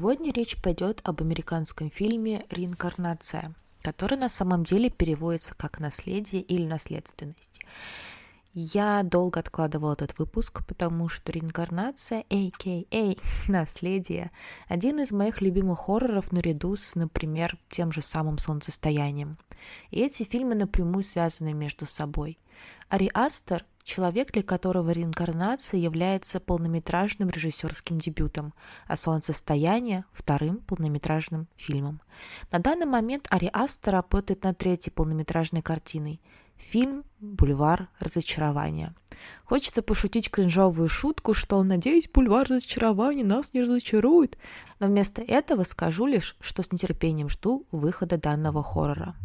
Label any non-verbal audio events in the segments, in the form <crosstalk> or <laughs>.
Сегодня речь пойдет об американском фильме «Реинкарнация», который на самом деле переводится как «наследие» или «наследственность». Я долго откладывала этот выпуск, потому что реинкарнация, а.к.а. <laughs> наследие, один из моих любимых хорроров наряду с, например, тем же самым солнцестоянием. И эти фильмы напрямую связаны между собой. Ари Астер человек, для которого реинкарнация является полнометражным режиссерским дебютом, а «Солнцестояние» — вторым полнометражным фильмом. На данный момент Ари Астер работает над третьей полнометражной картиной — фильм «Бульвар разочарования». Хочется пошутить кринжовую шутку, что, надеюсь, «Бульвар разочарования» нас не разочарует, но вместо этого скажу лишь, что с нетерпением жду выхода данного хоррора.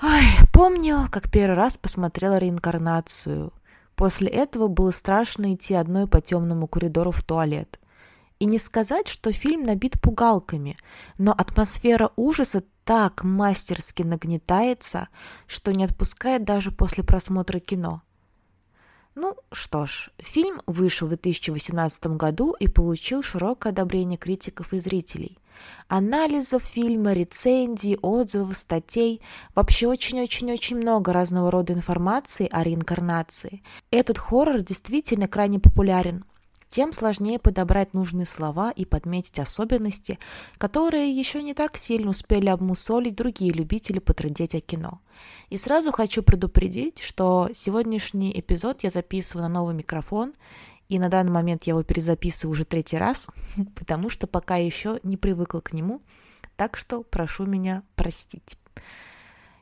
Ой, помню, как первый раз посмотрела реинкарнацию. После этого было страшно идти одной по темному коридору в туалет. И не сказать, что фильм набит пугалками, но атмосфера ужаса так мастерски нагнетается, что не отпускает даже после просмотра кино. Ну что ж, фильм вышел в 2018 году и получил широкое одобрение критиков и зрителей – анализов фильма, рецензий, отзывов, статей. Вообще очень-очень-очень много разного рода информации о реинкарнации. Этот хоррор действительно крайне популярен. Тем сложнее подобрать нужные слова и подметить особенности, которые еще не так сильно успели обмусолить другие любители потрындеть о кино. И сразу хочу предупредить, что сегодняшний эпизод я записываю на новый микрофон, и на данный момент я его перезаписываю уже третий раз, <laughs> потому что пока еще не привыкла к нему, так что прошу меня простить.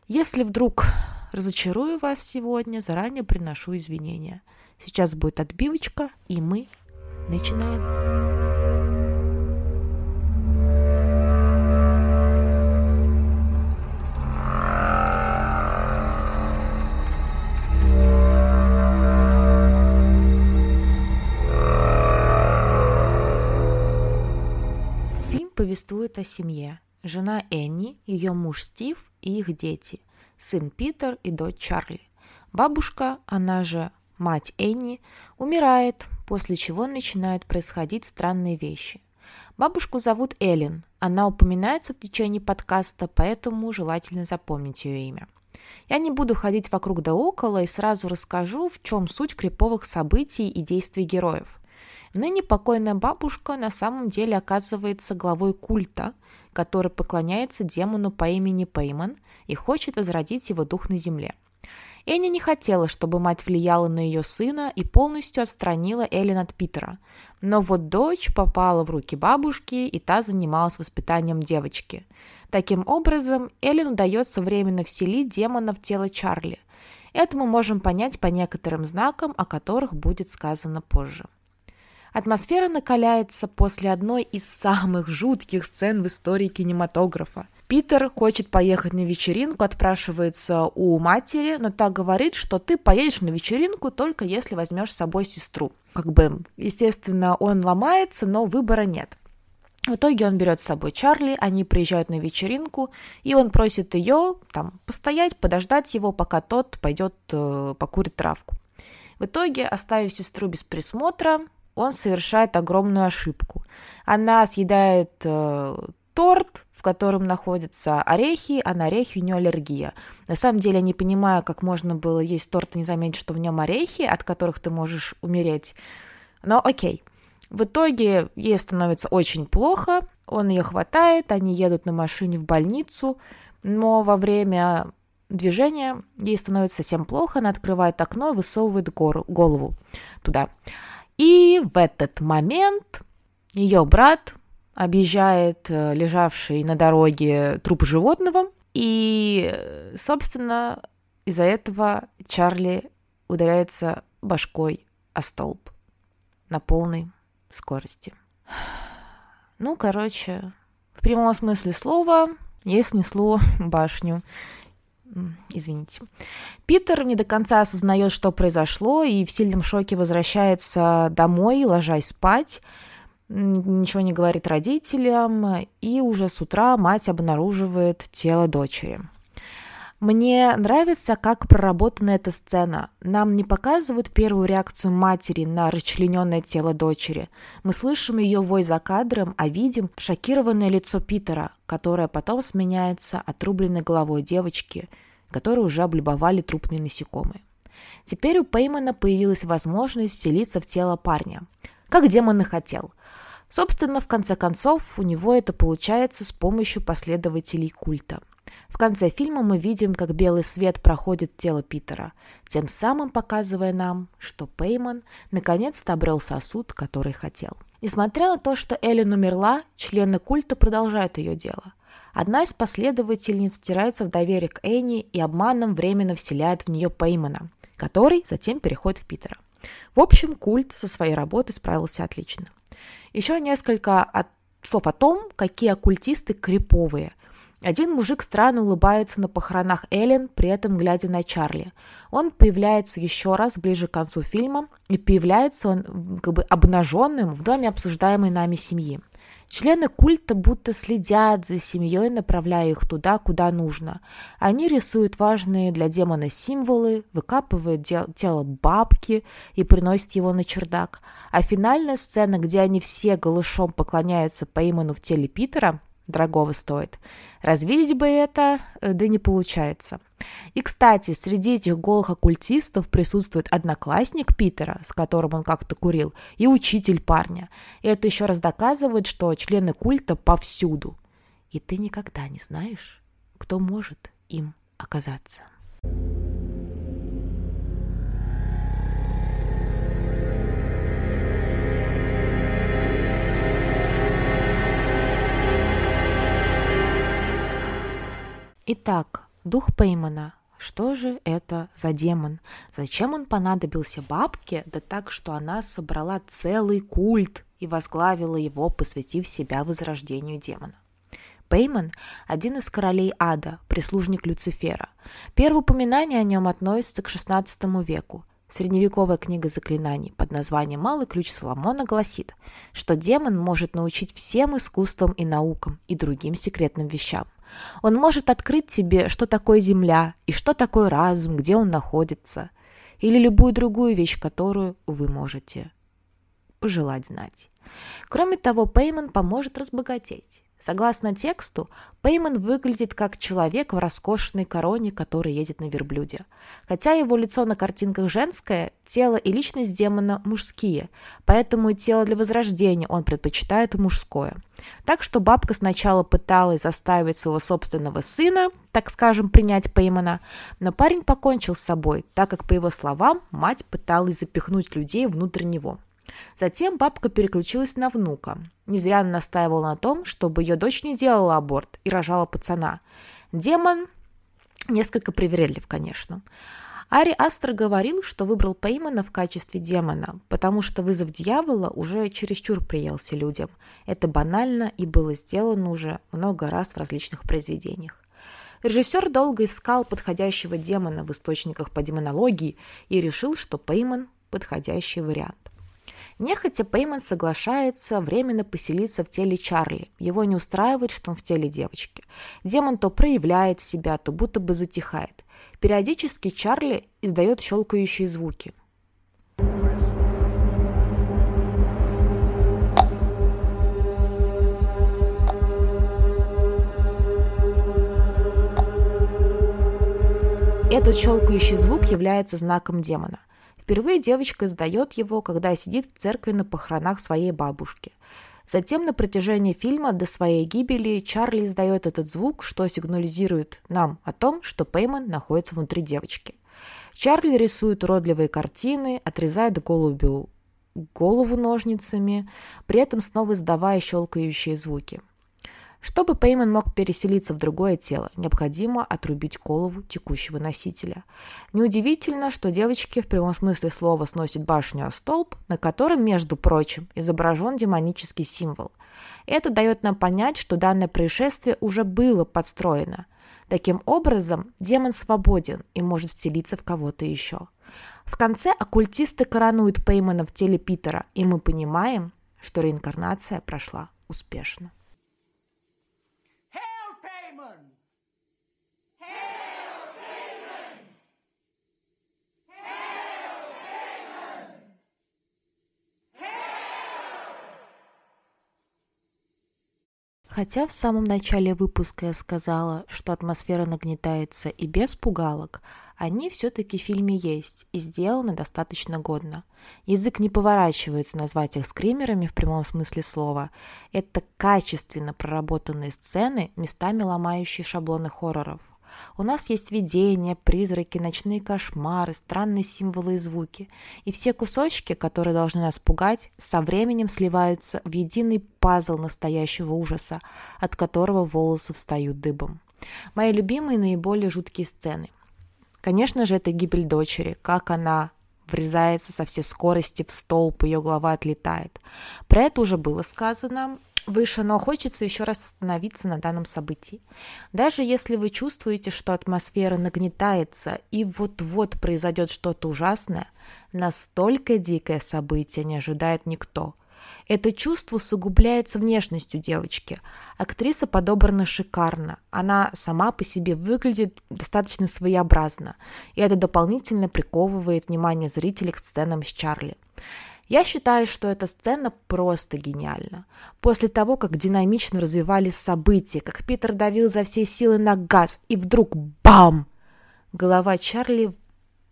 Если вдруг разочарую вас сегодня, заранее приношу извинения. Сейчас будет отбивочка, и мы начинаем. повествует о семье. Жена Энни, ее муж Стив и их дети, сын Питер и дочь Чарли. Бабушка, она же мать Энни, умирает, после чего начинают происходить странные вещи. Бабушку зовут Эллен, она упоминается в течение подкаста, поэтому желательно запомнить ее имя. Я не буду ходить вокруг да около и сразу расскажу, в чем суть криповых событий и действий героев. Ныне покойная бабушка на самом деле оказывается главой культа, который поклоняется демону по имени Пейман и хочет возродить его дух на земле. Энни не хотела, чтобы мать влияла на ее сына и полностью отстранила Эллен от Питера. Но вот дочь попала в руки бабушки, и та занималась воспитанием девочки. Таким образом, Эллен удается временно вселить демона в тело Чарли. Это мы можем понять по некоторым знакам, о которых будет сказано позже. Атмосфера накаляется после одной из самых жутких сцен в истории кинематографа. Питер хочет поехать на вечеринку, отпрашивается у матери, но та говорит, что ты поедешь на вечеринку только если возьмешь с собой сестру. Как бы, естественно, он ломается, но выбора нет. В итоге он берет с собой Чарли, они приезжают на вечеринку, и он просит ее там постоять, подождать его, пока тот пойдет э, покурит травку. В итоге, оставив сестру без присмотра, он совершает огромную ошибку. Она съедает э, торт, котором находятся орехи, а на орехи у нее аллергия. На самом деле я не понимаю, как можно было есть торт и не заметить, что в нем орехи, от которых ты можешь умереть. Но окей. В итоге ей становится очень плохо, он ее хватает, они едут на машине в больницу, но во время движения ей становится совсем плохо, она открывает окно и высовывает гору, голову туда. И в этот момент ее брат объезжает э, лежавший на дороге труп животного, и, собственно, из-за этого Чарли ударяется башкой о столб на полной скорости. Ну, короче, в прямом смысле слова ей снесло <laughs> башню. Извините. Питер не до конца осознает, что произошло, и в сильном шоке возвращается домой, ложась спать. Ничего не говорит родителям, и уже с утра мать обнаруживает тело дочери. Мне нравится, как проработана эта сцена. Нам не показывают первую реакцию матери на расчлененное тело дочери. Мы слышим ее вой за кадром, а видим шокированное лицо Питера, которое потом сменяется отрубленной головой девочки, которую уже облюбовали трупные насекомые. Теперь у Пеймана появилась возможность вселиться в тело парня, как демон и хотел. Собственно, в конце концов, у него это получается с помощью последователей культа – в конце фильма мы видим, как белый свет проходит тело Питера, тем самым показывая нам, что Пейман наконец-то обрел сосуд, который хотел. Несмотря на то, что Эллен умерла, члены культа продолжают ее дело. Одна из последовательниц втирается в доверие к Энни и обманом временно вселяет в нее Пеймана, который затем переходит в Питера. В общем, культ со своей работой справился отлично. Еще несколько от слов о том, какие оккультисты криповые – один мужик странно улыбается на похоронах Эллен, при этом глядя на Чарли. Он появляется еще раз ближе к концу фильма, и появляется он как бы обнаженным в доме обсуждаемой нами семьи. Члены культа будто следят за семьей, направляя их туда, куда нужно. Они рисуют важные для демона символы, выкапывают тело бабки и приносят его на чердак. А финальная сцена, где они все голышом поклоняются по имени в теле Питера, дорогого стоит. Развидеть бы это, э, да не получается. И, кстати, среди этих голых оккультистов присутствует одноклассник Питера, с которым он как-то курил, и учитель парня. И это еще раз доказывает, что члены культа повсюду. И ты никогда не знаешь, кто может им оказаться. Итак, дух Пеймана. Что же это за демон? Зачем он понадобился бабке, да так, что она собрала целый культ и возглавила его, посвятив себя возрождению демона? Пейман – один из королей ада, прислужник Люцифера. Первое упоминание о нем относится к XVI веку. Средневековая книга заклинаний под названием «Малый ключ Соломона» гласит, что демон может научить всем искусствам и наукам и другим секретным вещам. Он может открыть тебе, что такое Земля и что такое разум, где он находится, или любую другую вещь, которую вы можете пожелать знать. Кроме того, Пейман поможет разбогатеть. Согласно тексту, Пейман выглядит как человек в роскошной короне, который едет на верблюде. Хотя его лицо на картинках женское, тело и личность демона мужские, поэтому и тело для возрождения он предпочитает мужское. Так что бабка сначала пыталась заставить своего собственного сына, так скажем, принять Пеймана, но парень покончил с собой, так как, по его словам, мать пыталась запихнуть людей внутрь него. Затем бабка переключилась на внука. Не зря она настаивала на том, чтобы ее дочь не делала аборт и рожала пацана. Демон несколько привередлив, конечно. Ари Астер говорил, что выбрал Пеймана в качестве демона, потому что вызов дьявола уже чересчур приелся людям. Это банально и было сделано уже много раз в различных произведениях. Режиссер долго искал подходящего демона в источниках по демонологии и решил, что Пейман – подходящий вариант. Нехотя Пейман соглашается временно поселиться в теле Чарли. Его не устраивает, что он в теле девочки. Демон то проявляет себя, то будто бы затихает. Периодически Чарли издает щелкающие звуки. Этот щелкающий звук является знаком демона. Впервые девочка издает его, когда сидит в церкви на похоронах своей бабушки. Затем на протяжении фильма до своей гибели Чарли издает этот звук, что сигнализирует нам о том, что Пейман находится внутри девочки. Чарли рисует уродливые картины, отрезает голубю голову ножницами, при этом снова издавая щелкающие звуки. Чтобы Пейман мог переселиться в другое тело, необходимо отрубить голову текущего носителя. Неудивительно, что девочки в прямом смысле слова сносят башню о столб, на котором, между прочим, изображен демонический символ. Это дает нам понять, что данное происшествие уже было подстроено. Таким образом, демон свободен и может вселиться в кого-то еще. В конце оккультисты коронуют Пеймана в теле Питера, и мы понимаем, что реинкарнация прошла успешно. Хотя в самом начале выпуска я сказала, что атмосфера нагнетается и без пугалок, они все-таки в фильме есть и сделаны достаточно годно. Язык не поворачивается назвать их скримерами в прямом смысле слова. Это качественно проработанные сцены, местами ломающие шаблоны хорроров. У нас есть видения, призраки, ночные кошмары, странные символы и звуки. И все кусочки, которые должны нас пугать, со временем сливаются в единый пазл настоящего ужаса, от которого волосы встают дыбом. Мои любимые наиболее жуткие сцены. Конечно же, это гибель дочери, как она врезается со всей скорости в столб, ее голова отлетает. Про это уже было сказано выше, но хочется еще раз остановиться на данном событии. Даже если вы чувствуете, что атмосфера нагнетается и вот-вот произойдет что-то ужасное, настолько дикое событие не ожидает никто – это чувство усугубляется внешностью девочки. Актриса подобрана шикарно. Она сама по себе выглядит достаточно своеобразно. И это дополнительно приковывает внимание зрителей к сценам с Чарли. Я считаю, что эта сцена просто гениальна. После того, как динамично развивались события, как Питер давил за все силы на газ, и вдруг бам! Голова Чарли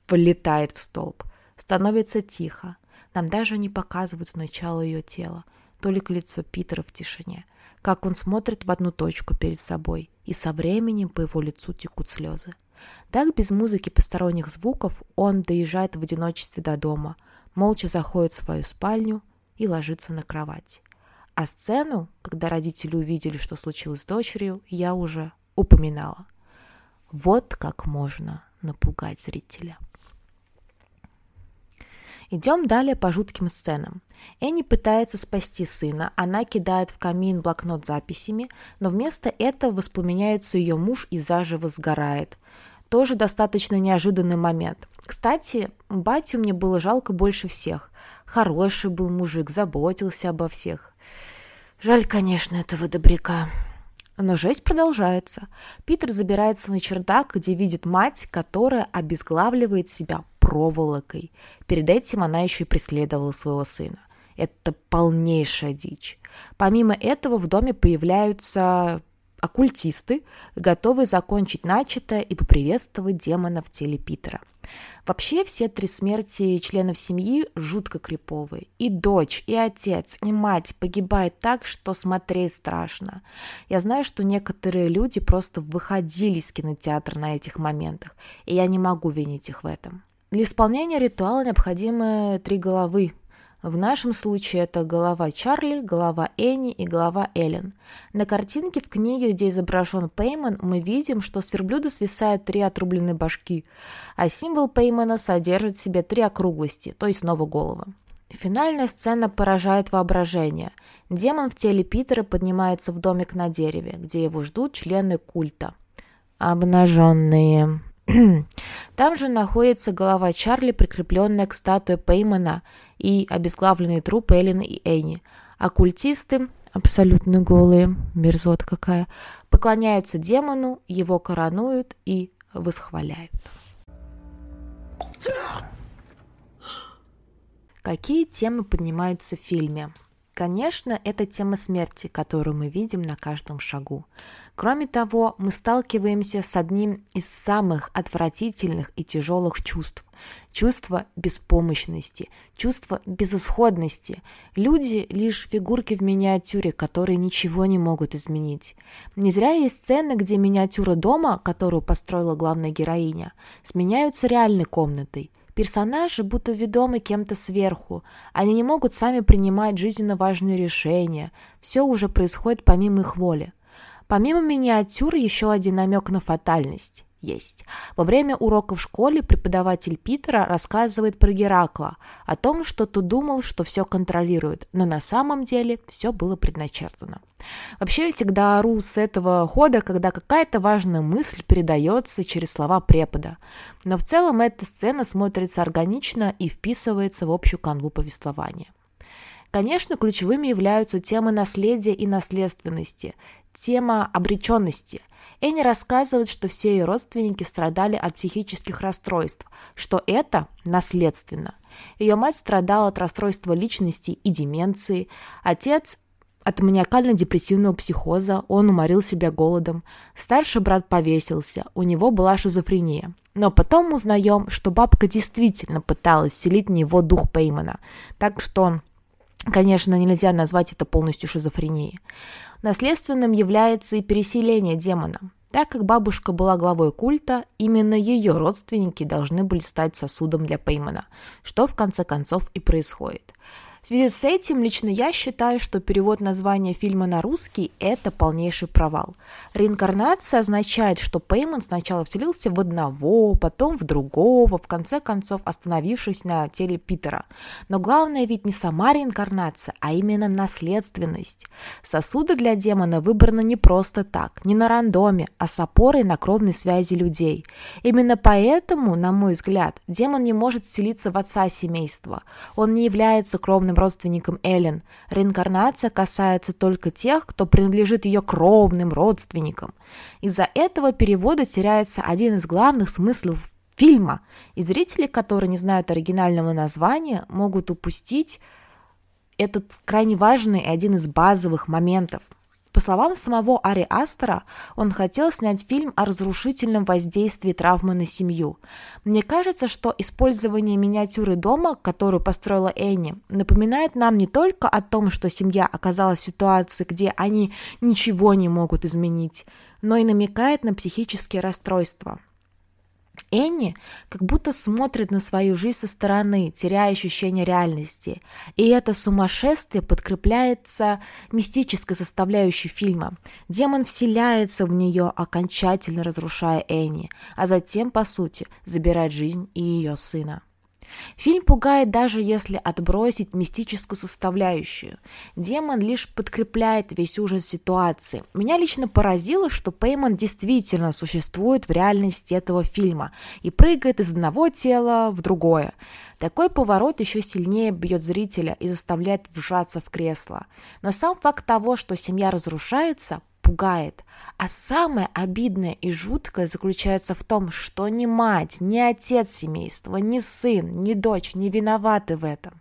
влетает в столб. Становится тихо. Нам даже не показывают сначала ее тело, только лицо Питера в тишине, как он смотрит в одну точку перед собой, и со временем по его лицу текут слезы. Так, без музыки посторонних звуков, он доезжает в одиночестве до дома, молча заходит в свою спальню и ложится на кровать. А сцену, когда родители увидели, что случилось с дочерью, я уже упоминала. Вот как можно напугать зрителя. Идем далее по жутким сценам. Энни пытается спасти сына, она кидает в камин блокнот с записями, но вместо этого воспламеняется ее муж и заживо сгорает. Тоже достаточно неожиданный момент. Кстати, батю мне было жалко больше всех. Хороший был мужик, заботился обо всех. Жаль, конечно, этого добряка. Но жесть продолжается. Питер забирается на чердак, где видит мать, которая обезглавливает себя проволокой. Перед этим она еще и преследовала своего сына. Это полнейшая дичь. Помимо этого в доме появляются оккультисты, готовые закончить начатое и поприветствовать демона в теле Питера. Вообще все три смерти членов семьи жутко криповые. И дочь, и отец, и мать погибают так, что смотреть страшно. Я знаю, что некоторые люди просто выходили из кинотеатра на этих моментах, и я не могу винить их в этом. Для исполнения ритуала необходимы три головы. В нашем случае это голова Чарли, голова Энни и голова Эллен. На картинке в книге, где изображен Пейман, мы видим, что с верблюда свисают три отрубленные башки, а символ Пеймана содержит в себе три округлости, то есть снова головы. Финальная сцена поражает воображение. Демон в теле Питера поднимается в домик на дереве, где его ждут члены культа. Обнаженные. Там же находится голова Чарли, прикрепленная к статуе Пеймана и обезглавленные трупы Эллен и Энни. Оккультисты, абсолютно голые, мерзот какая, поклоняются демону, его коронуют и восхваляют. Какие темы поднимаются в фильме? Конечно, это тема смерти, которую мы видим на каждом шагу. Кроме того, мы сталкиваемся с одним из самых отвратительных и тяжелых чувств – чувство беспомощности, чувство безысходности. Люди – лишь фигурки в миниатюре, которые ничего не могут изменить. Не зря есть сцены, где миниатюра дома, которую построила главная героиня, сменяются реальной комнатой – Персонажи будто ведомы кем-то сверху. Они не могут сами принимать жизненно важные решения. Все уже происходит помимо их воли. Помимо миниатюр еще один намек на фатальность есть. Во время урока в школе преподаватель Питера рассказывает про Геракла, о том, что тот думал, что все контролирует, но на самом деле все было предначертано. Вообще всегда ору с этого хода, когда какая-то важная мысль передается через слова препода. Но в целом эта сцена смотрится органично и вписывается в общую канву повествования. Конечно, ключевыми являются темы наследия и наследственности, тема обреченности. Энни рассказывает, что все ее родственники страдали от психических расстройств, что это наследственно. Ее мать страдала от расстройства личности и деменции, отец От маниакально-депрессивного психоза он уморил себя голодом. Старший брат повесился, у него была шизофрения. Но потом узнаем, что бабка действительно пыталась вселить в него дух Пеймана. Так что, конечно, нельзя назвать это полностью шизофренией. Наследственным является и переселение демона. Так как бабушка была главой культа, именно ее родственники должны были стать сосудом для Пеймана, что в конце концов и происходит. В связи с этим лично я считаю, что перевод названия фильма на русский – это полнейший провал. Реинкарнация означает, что Пейман сначала вселился в одного, потом в другого, в конце концов остановившись на теле Питера. Но главное ведь не сама реинкарнация, а именно наследственность. Сосуды для демона выбраны не просто так, не на рандоме, а с опорой на кровной связи людей. Именно поэтому, на мой взгляд, демон не может вселиться в отца семейства. Он не является кровным кровным родственникам Эллен. Реинкарнация касается только тех, кто принадлежит ее кровным родственникам. Из-за этого перевода теряется один из главных смыслов фильма, и зрители, которые не знают оригинального названия, могут упустить этот крайне важный и один из базовых моментов – по словам самого Ари Астера, он хотел снять фильм о разрушительном воздействии травмы на семью. Мне кажется, что использование миниатюры дома, которую построила Энни, напоминает нам не только о том, что семья оказалась в ситуации, где они ничего не могут изменить, но и намекает на психические расстройства. Энни как будто смотрит на свою жизнь со стороны, теряя ощущение реальности. И это сумасшествие подкрепляется мистической составляющей фильма. Демон вселяется в нее, окончательно разрушая Энни, а затем, по сути, забирает жизнь и ее сына. Фильм пугает даже если отбросить мистическую составляющую. Демон лишь подкрепляет весь ужас ситуации. Меня лично поразило, что Пейман действительно существует в реальности этого фильма и прыгает из одного тела в другое. Такой поворот еще сильнее бьет зрителя и заставляет вжаться в кресло. Но сам факт того, что семья разрушается, пугает. А самое обидное и жуткое заключается в том, что ни мать, ни отец семейства, ни сын, ни дочь не виноваты в этом.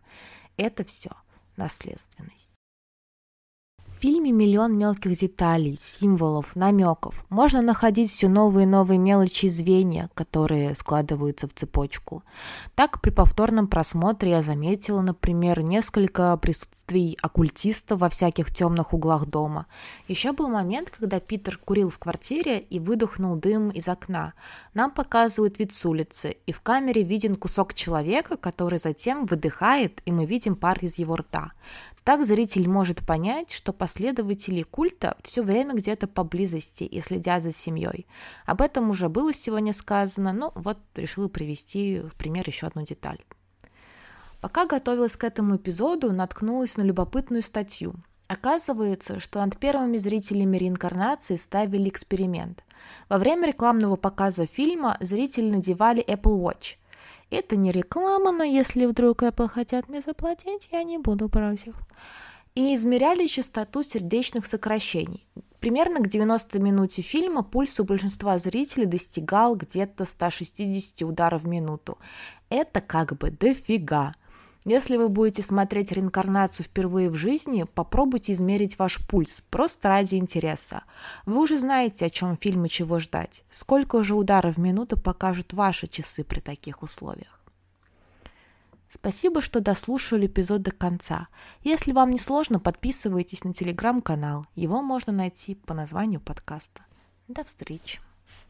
Это все наследственность фильме миллион мелких деталей, символов, намеков. Можно находить все новые и новые мелочи и звенья, которые складываются в цепочку. Так, при повторном просмотре я заметила, например, несколько присутствий оккультистов во всяких темных углах дома. Еще был момент, когда Питер курил в квартире и выдохнул дым из окна. Нам показывают вид с улицы, и в камере виден кусок человека, который затем выдыхает, и мы видим пар из его рта. Так зритель может понять, что последователи культа все время где-то поблизости и следят за семьей. Об этом уже было сегодня сказано, но вот решила привести в пример еще одну деталь. Пока готовилась к этому эпизоду, наткнулась на любопытную статью. Оказывается, что над первыми зрителями реинкарнации ставили эксперимент. Во время рекламного показа фильма зрители надевали Apple Watch – это не реклама, но если вдруг Apple хотят мне заплатить, я не буду против. И измеряли частоту сердечных сокращений. Примерно к 90 минуте фильма пульс у большинства зрителей достигал где-то 160 ударов в минуту. Это как бы дофига. Если вы будете смотреть реинкарнацию впервые в жизни, попробуйте измерить ваш пульс, просто ради интереса. Вы уже знаете, о чем фильм и чего ждать. Сколько же ударов в минуту покажут ваши часы при таких условиях. Спасибо, что дослушали эпизод до конца. Если вам не сложно, подписывайтесь на телеграм-канал. Его можно найти по названию подкаста. До встречи.